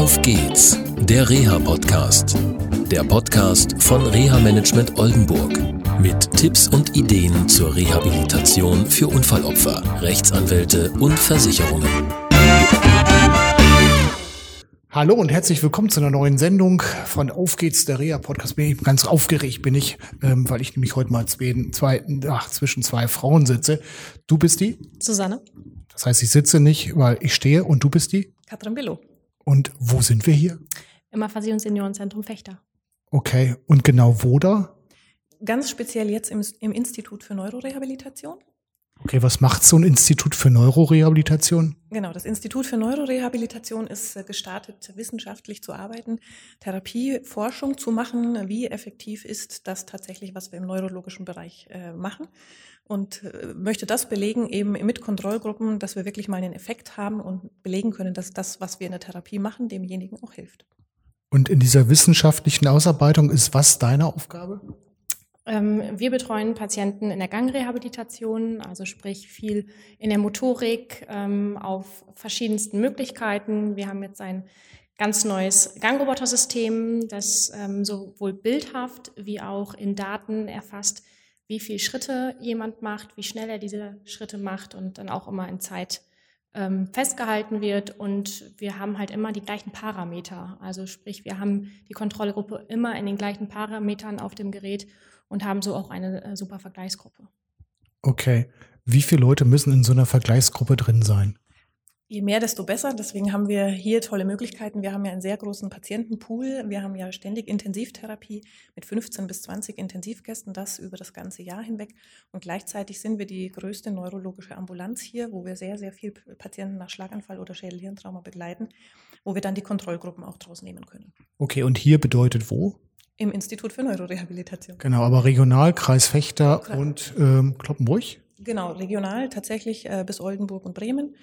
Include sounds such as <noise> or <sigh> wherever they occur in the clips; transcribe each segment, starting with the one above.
Auf geht's, der Reha-Podcast. Der Podcast von Reha-Management Oldenburg. Mit Tipps und Ideen zur Rehabilitation für Unfallopfer, Rechtsanwälte und Versicherungen. Hallo und herzlich willkommen zu einer neuen Sendung von Auf geht's, der Reha-Podcast. Bin ich ganz aufgeregt, bin ich, ähm, weil ich nämlich heute mal zwei, zwei, ach, zwischen zwei Frauen sitze. Du bist die? Susanne. Das heißt, ich sitze nicht, weil ich stehe und du bist die? Katrin Billow. Und wo sind wir hier? Im Aphasie- und Seniorenzentrum Fechter. Okay, und genau wo da? Ganz speziell jetzt im, im Institut für Neurorehabilitation. Okay, was macht so ein Institut für Neurorehabilitation? Genau, das Institut für Neurorehabilitation ist äh, gestartet, wissenschaftlich zu arbeiten, Therapieforschung zu machen. Wie effektiv ist das tatsächlich, was wir im neurologischen Bereich äh, machen? Und äh, möchte das belegen, eben mit Kontrollgruppen, dass wir wirklich mal einen Effekt haben und belegen können, dass das, was wir in der Therapie machen, demjenigen auch hilft. Und in dieser wissenschaftlichen Ausarbeitung ist was deine Aufgabe? Ähm, wir betreuen Patienten in der Gangrehabilitation, also sprich viel in der Motorik ähm, auf verschiedensten Möglichkeiten. Wir haben jetzt ein ganz neues Gangrobotersystem, das ähm, sowohl bildhaft wie auch in Daten erfasst, wie viele Schritte jemand macht, wie schnell er diese Schritte macht und dann auch immer in Zeit festgehalten wird. Und wir haben halt immer die gleichen Parameter. Also sprich, wir haben die Kontrollgruppe immer in den gleichen Parametern auf dem Gerät und haben so auch eine äh, super Vergleichsgruppe. Okay. Wie viele Leute müssen in so einer Vergleichsgruppe drin sein? Je mehr, desto besser. Deswegen haben wir hier tolle Möglichkeiten. Wir haben ja einen sehr großen Patientenpool. Wir haben ja ständig Intensivtherapie mit 15 bis 20 Intensivgästen, das über das ganze Jahr hinweg. Und gleichzeitig sind wir die größte neurologische Ambulanz hier, wo wir sehr, sehr viel Patienten nach Schlaganfall oder Schädelhirntrauma begleiten, wo wir dann die Kontrollgruppen auch draus nehmen können. Okay, und hier bedeutet wo? Im Institut für Neurorehabilitation. Genau, aber regional, Kreis Fechter Klar. und ähm, Kloppenburg? Genau, regional tatsächlich äh, bis Oldenburg und Bremen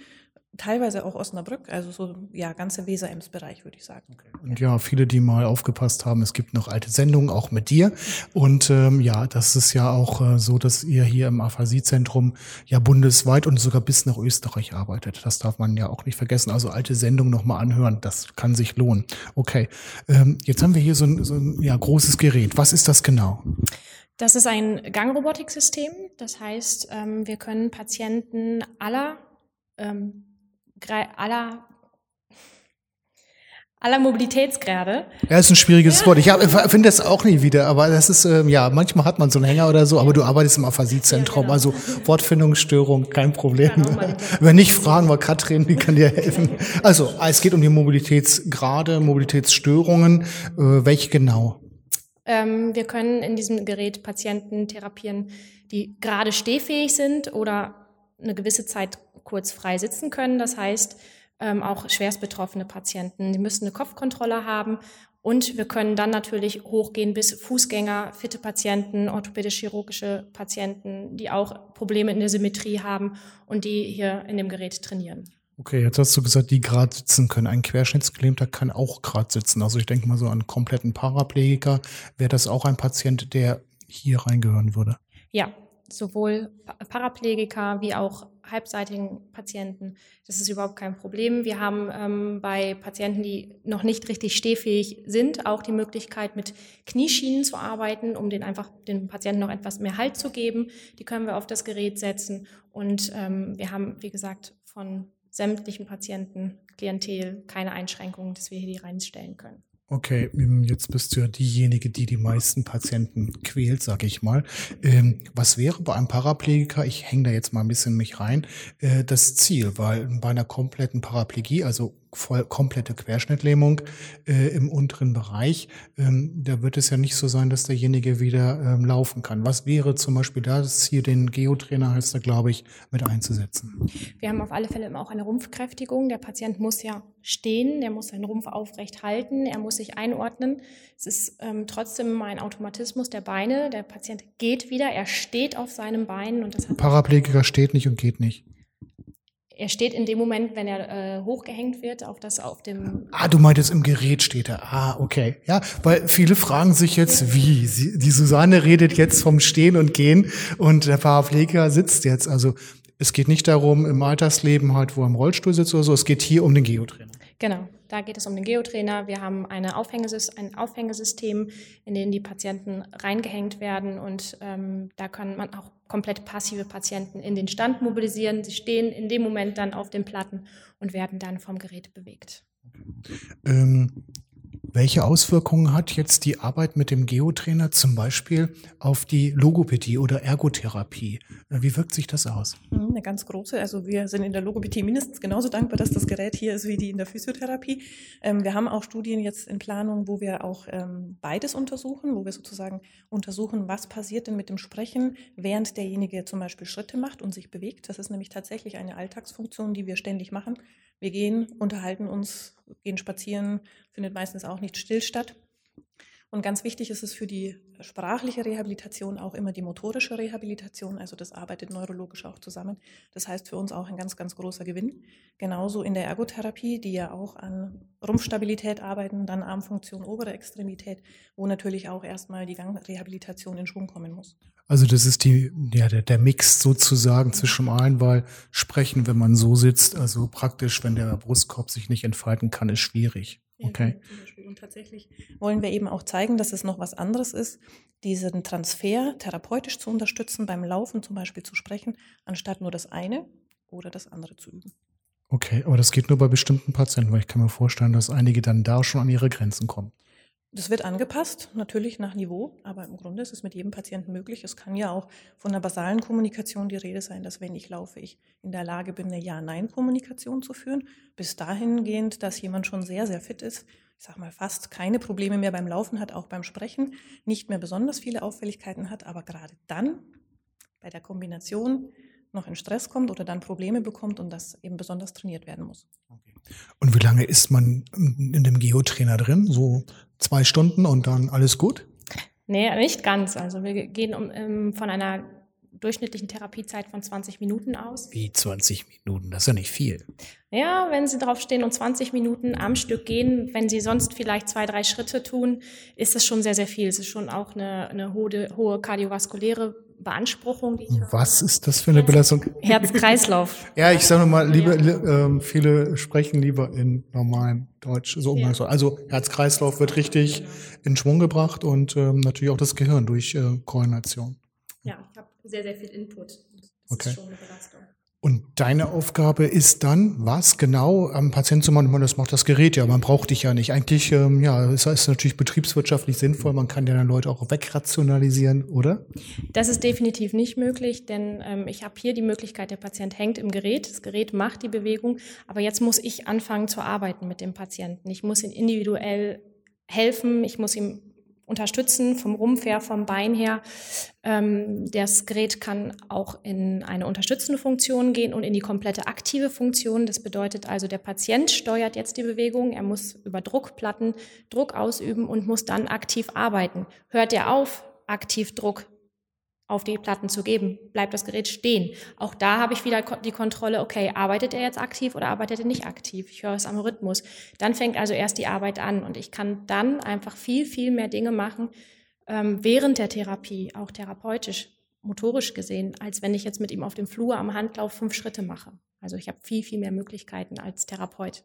teilweise auch Osnabrück, also so ja ganze Weser-Ems-Bereich würde ich sagen. Okay. Und ja, viele, die mal aufgepasst haben, es gibt noch alte Sendungen auch mit dir und ähm, ja, das ist ja auch äh, so, dass ihr hier im Aphasie-Zentrum ja bundesweit und sogar bis nach Österreich arbeitet. Das darf man ja auch nicht vergessen. Also alte Sendungen noch mal anhören, das kann sich lohnen. Okay, ähm, jetzt haben wir hier so ein, so ein ja, großes Gerät. Was ist das genau? Das ist ein Gangrobotiksystem. Das heißt, ähm, wir können Patienten aller ähm, aller aller Mobilitätsgrade. Ja, ist ein schwieriges ja. Wort. Ich finde das auch nie wieder, aber das ist, ähm, ja, manchmal hat man so einen Hänger oder so, aber du arbeitest im Aphasie-Zentrum, ja, genau. also Wortfindungsstörung, kein Problem. Wenn nicht, fragen wir Katrin, die kann dir helfen. <laughs> Also, es geht um die Mobilitätsgrade, Mobilitätsstörungen. Äh, welche genau? Ähm, wir können in diesem Gerät Patienten therapieren, die gerade stehfähig sind oder eine gewisse Zeit kurz frei sitzen können. Das heißt, ähm, auch schwerst betroffene Patienten, die müssen eine Kopfkontrolle haben und wir können dann natürlich hochgehen bis Fußgänger, fitte Patienten, orthopädisch-chirurgische Patienten, die auch Probleme in der Symmetrie haben und die hier in dem Gerät trainieren. Okay, jetzt hast du gesagt, die gerade sitzen können. Ein Querschnittsgelähmter kann auch gerade sitzen. Also ich denke mal so an einen kompletten Paraplegiker. Wäre das auch ein Patient, der hier reingehören würde? Ja, sowohl Paraplegiker wie auch halbseitigen Patienten. Das ist überhaupt kein Problem. Wir haben ähm, bei Patienten, die noch nicht richtig stehfähig sind, auch die Möglichkeit, mit Knieschienen zu arbeiten, um den einfach den Patienten noch etwas mehr Halt zu geben. Die können wir auf das Gerät setzen. Und ähm, wir haben, wie gesagt, von sämtlichen Patienten, Klientel keine Einschränkungen, dass wir hier die reinstellen können. Okay, ähm, jetzt bist du ja diejenige, die die meisten Patienten quält, sag ich mal. Ähm, was wäre bei einem Paraplegiker, ich hänge da jetzt mal ein bisschen mich rein, äh, das Ziel? Weil bei einer kompletten Paraplegie, also voll komplette Querschnittlähmung äh, im unteren Bereich, ähm, da wird es ja nicht so sein, dass derjenige wieder ähm, laufen kann. Was wäre zum Beispiel da das Ziel, den Geotrainer heißt da, glaube ich, mit einzusetzen? Wir haben auf alle Fälle immer auch eine Rumpfkräftigung. Der Patient muss ja stehen, der muss seinen Rumpf aufrecht halten, er muss sich einordnen. Es ist ähm, trotzdem ein Automatismus der Beine. Der Patient geht wieder, er steht auf seinem Bein und das hat Paraplegiker steht nicht und geht nicht er steht in dem Moment, wenn er äh, hochgehängt wird, auf das auf dem. Ah, du meintest im Gerät steht er. Ah, okay. Ja, weil viele fragen sich jetzt, wie? Sie, die Susanne redet jetzt vom Stehen und Gehen und der Paraplegiker sitzt jetzt. Also es geht nicht darum, im Altersleben halt, wo er im Rollstuhl sitzt oder so, es geht hier um den Geotrainer. Genau, da geht es um den Geotrainer. Wir haben eine Aufhängesys ein Aufhängesystem, in dem die Patienten reingehängt werden und ähm, da kann man auch komplett passive Patienten in den Stand mobilisieren. Sie stehen in dem Moment dann auf den Platten und werden dann vom Gerät bewegt. Ähm, welche Auswirkungen hat jetzt die Arbeit mit dem Geotrainer zum Beispiel auf die Logopädie oder Ergotherapie? Wie wirkt sich das aus? Mhm, eine ganz große. Also wir sind in der Logopädie mindestens genauso dankbar, dass das Gerät hier ist wie die in der Physiotherapie. Ähm, wir haben auch Studien jetzt in Planung, wo wir auch ähm, beides untersuchen, wo wir sozusagen untersuchen, was passiert denn mit dem Sprechen, während derjenige zum Beispiel Schritte macht und sich bewegt. Das ist nämlich tatsächlich eine Alltagsfunktion, die wir ständig machen. Wir gehen, unterhalten uns, gehen spazieren, findet meistens auch nicht still statt. Und ganz wichtig ist es für die sprachliche Rehabilitation auch immer die motorische Rehabilitation. Also das arbeitet neurologisch auch zusammen. Das heißt für uns auch ein ganz, ganz großer Gewinn. Genauso in der Ergotherapie, die ja auch an Rumpfstabilität arbeiten, dann Armfunktion, obere Extremität, wo natürlich auch erstmal die Gangrehabilitation in Schwung kommen muss. Also das ist die, ja, der, der Mix sozusagen zwischen allen, weil sprechen, wenn man so sitzt, also praktisch, wenn der Brustkorb sich nicht entfalten kann, ist schwierig. Okay. Und tatsächlich wollen wir eben auch zeigen, dass es noch was anderes ist, diesen Transfer therapeutisch zu unterstützen, beim Laufen zum Beispiel zu sprechen, anstatt nur das eine oder das andere zu üben. Okay, aber das geht nur bei bestimmten Patienten, weil ich kann mir vorstellen, dass einige dann da schon an ihre Grenzen kommen. Das wird angepasst, natürlich nach Niveau, aber im Grunde ist es mit jedem Patienten möglich. Es kann ja auch von der basalen Kommunikation die Rede sein, dass wenn ich laufe, ich in der Lage bin, eine Ja-Nein-Kommunikation zu führen. Bis dahingehend, dass jemand schon sehr, sehr fit ist, ich sage mal fast keine Probleme mehr beim Laufen hat, auch beim Sprechen, nicht mehr besonders viele Auffälligkeiten hat, aber gerade dann bei der Kombination noch in Stress kommt oder dann Probleme bekommt und das eben besonders trainiert werden muss. Okay. Und wie lange ist man in dem Geotrainer drin? So zwei Stunden und dann alles gut? Nee, nicht ganz. Also wir gehen um, um, ähm, von einer durchschnittlichen Therapiezeit von 20 Minuten aus. Wie 20 Minuten? Das ist ja nicht viel. Ja, wenn Sie drauf stehen und 20 Minuten am Stück gehen, wenn Sie sonst vielleicht zwei, drei Schritte tun, ist das schon sehr, sehr viel. Es ist schon auch eine, eine hohe, hohe kardiovaskuläre Beanspruchung. Was ist das für eine Belastung? Herz-Kreislauf. <laughs> ja, ich sage mal, liebe, ja. äh, viele sprechen lieber in normalem Deutsch, so. Ja. Also Herz-Kreislauf wird richtig in Schwung gebracht und ähm, natürlich auch das Gehirn durch äh, Koordination. Ja, ich habe sehr, sehr viel Input. Das okay. ist schon eine Belastung. Und deine Aufgabe ist dann, was genau am Patienten zu machen? Das macht das Gerät ja, man braucht dich ja nicht. Eigentlich, ähm, ja, ist natürlich betriebswirtschaftlich sinnvoll, man kann ja dann Leute auch wegrationalisieren, oder? Das ist definitiv nicht möglich, denn ähm, ich habe hier die Möglichkeit, der Patient hängt im Gerät, das Gerät macht die Bewegung, aber jetzt muss ich anfangen zu arbeiten mit dem Patienten. Ich muss ihn individuell helfen, ich muss ihm unterstützen, vom Rumpf her, vom Bein her. Ähm, das Gerät kann auch in eine unterstützende Funktion gehen und in die komplette aktive Funktion. Das bedeutet also, der Patient steuert jetzt die Bewegung. Er muss über Druckplatten Druck ausüben und muss dann aktiv arbeiten. Hört er auf, aktiv Druck auf die Platten zu geben, bleibt das Gerät stehen. Auch da habe ich wieder die Kontrolle, okay, arbeitet er jetzt aktiv oder arbeitet er nicht aktiv? Ich höre es am Rhythmus. Dann fängt also erst die Arbeit an und ich kann dann einfach viel, viel mehr Dinge machen ähm, während der Therapie, auch therapeutisch, motorisch gesehen, als wenn ich jetzt mit ihm auf dem Flur am Handlauf fünf Schritte mache. Also ich habe viel, viel mehr Möglichkeiten als Therapeut.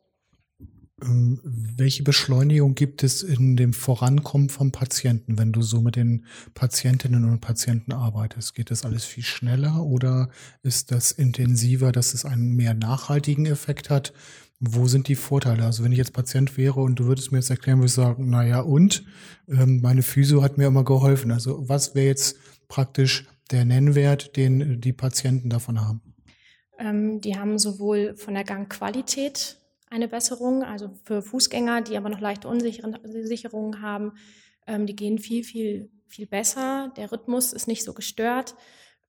Ähm, welche Beschleunigung gibt es in dem Vorankommen vom Patienten, wenn du so mit den Patientinnen und Patienten arbeitest? Geht das alles viel schneller oder ist das intensiver, dass es einen mehr nachhaltigen Effekt hat? Wo sind die Vorteile? Also wenn ich jetzt Patient wäre und du würdest mir jetzt erklären, würde ich sagen, naja, und ähm, meine Physio hat mir immer geholfen. Also was wäre jetzt praktisch der Nennwert, den die Patienten davon haben? Ähm, die haben sowohl von der Gangqualität eine Besserung. Also für Fußgänger, die aber noch leichte Unsicherungen haben, ähm, die gehen viel, viel, viel besser. Der Rhythmus ist nicht so gestört.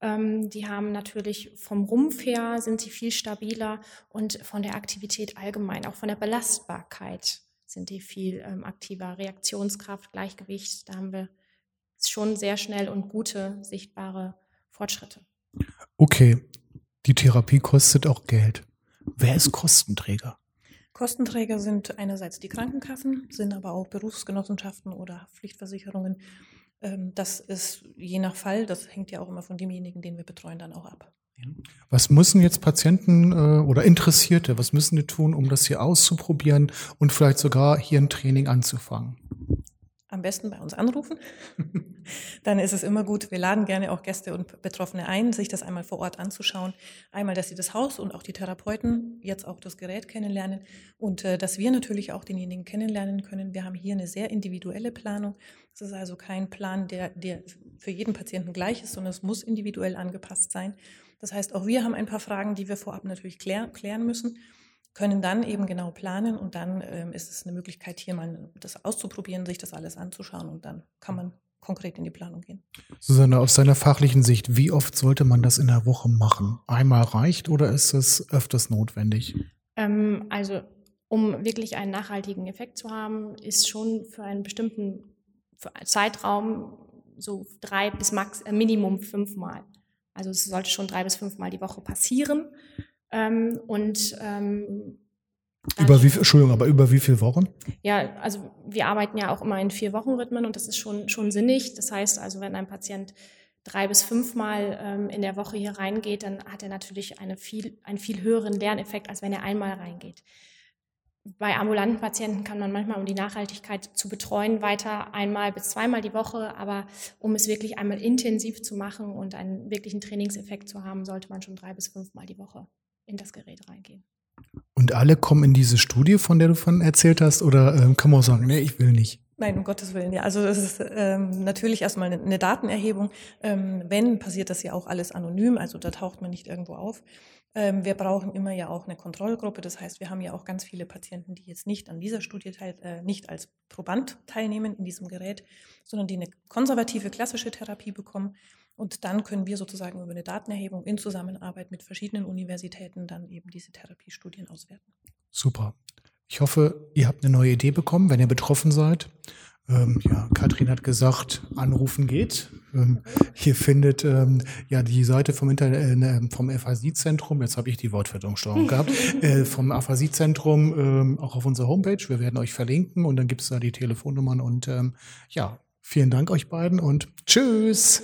Ähm, die haben natürlich vom Rumpf her sind sie viel stabiler und von der Aktivität allgemein, auch von der Belastbarkeit sind die viel ähm, aktiver. Reaktionskraft, Gleichgewicht, da haben wir schon sehr schnell und gute sichtbare Fortschritte. Okay, die Therapie kostet auch Geld. Wer ist Kostenträger? Kostenträger sind einerseits die Krankenkassen, sind aber auch Berufsgenossenschaften oder Pflichtversicherungen. Ähm, das ist je nach Fall, das hängt ja auch immer von demjenigen, den wir betreuen, dann auch ab. Was müssen jetzt Patienten äh, oder Interessierte, was müssen die tun, um das hier auszuprobieren und vielleicht sogar hier ein Training anzufangen? am besten bei uns anrufen. <laughs> Dann ist es immer gut. Wir laden gerne auch Gäste und Betroffene ein, sich das einmal vor Ort anzuschauen. Einmal, dass sie das Haus und auch die Therapeuten jetzt auch das Gerät kennenlernen und äh, dass wir natürlich auch denjenigen kennenlernen können. Wir haben hier eine sehr individuelle Planung. Es ist also kein Plan, der, der für jeden Patienten gleich ist, sondern es muss individuell angepasst sein. Das heißt, auch wir haben ein paar Fragen, die wir vorab natürlich klär, klären müssen können dann eben genau planen und dann ähm, ist es eine Möglichkeit, hier mal das auszuprobieren, sich das alles anzuschauen und dann kann man konkret in die Planung gehen. Susanne, aus deiner fachlichen Sicht, wie oft sollte man das in der Woche machen? Einmal reicht oder ist es öfters notwendig? Ähm, also, um wirklich einen nachhaltigen Effekt zu haben, ist schon für einen bestimmten Zeitraum so drei bis max äh, Minimum fünfmal. Also es sollte schon drei bis fünfmal die Woche passieren. Ähm, und ähm, über wie viel, Entschuldigung, aber über wie viele Wochen? Ja, also wir arbeiten ja auch immer in vier Wochen Rhythmen und das ist schon, schon sinnig. Das heißt also, wenn ein Patient drei bis fünfmal ähm, in der Woche hier reingeht, dann hat er natürlich eine viel, einen viel höheren Lerneffekt, als wenn er einmal reingeht. Bei ambulanten Patienten kann man manchmal, um die Nachhaltigkeit zu betreuen, weiter einmal bis zweimal die Woche, aber um es wirklich einmal intensiv zu machen und einen wirklichen Trainingseffekt zu haben, sollte man schon drei bis fünfmal die Woche in das Gerät reingehen. Alle kommen in diese Studie, von der du von erzählt hast, oder ähm, kann man auch sagen, nee, ich will nicht? Nein, um Gottes Willen. Ja, also es ist ähm, natürlich erstmal eine, eine Datenerhebung. Ähm, wenn, passiert das ja auch alles anonym, also da taucht man nicht irgendwo auf. Ähm, wir brauchen immer ja auch eine Kontrollgruppe. Das heißt, wir haben ja auch ganz viele Patienten, die jetzt nicht an dieser Studie teil, äh, nicht als Proband teilnehmen in diesem Gerät, sondern die eine konservative klassische Therapie bekommen. Und dann können wir sozusagen über eine Datenerhebung in Zusammenarbeit mit verschiedenen Universitäten dann eben diese Therapiestudien auswerten. Super. Ich hoffe, ihr habt eine neue Idee bekommen, wenn ihr betroffen seid. Ähm, ja, Katrin hat gesagt, anrufen geht. Ähm, hier findet ähm, ja die Seite vom, Inter äh, ne, vom FASI-Zentrum, jetzt habe ich die Wortvertonsteuerung gehabt, <laughs> äh, vom FASI-Zentrum ähm, auch auf unserer Homepage. Wir werden euch verlinken und dann gibt es da die Telefonnummern und ähm, ja, vielen Dank euch beiden und tschüss.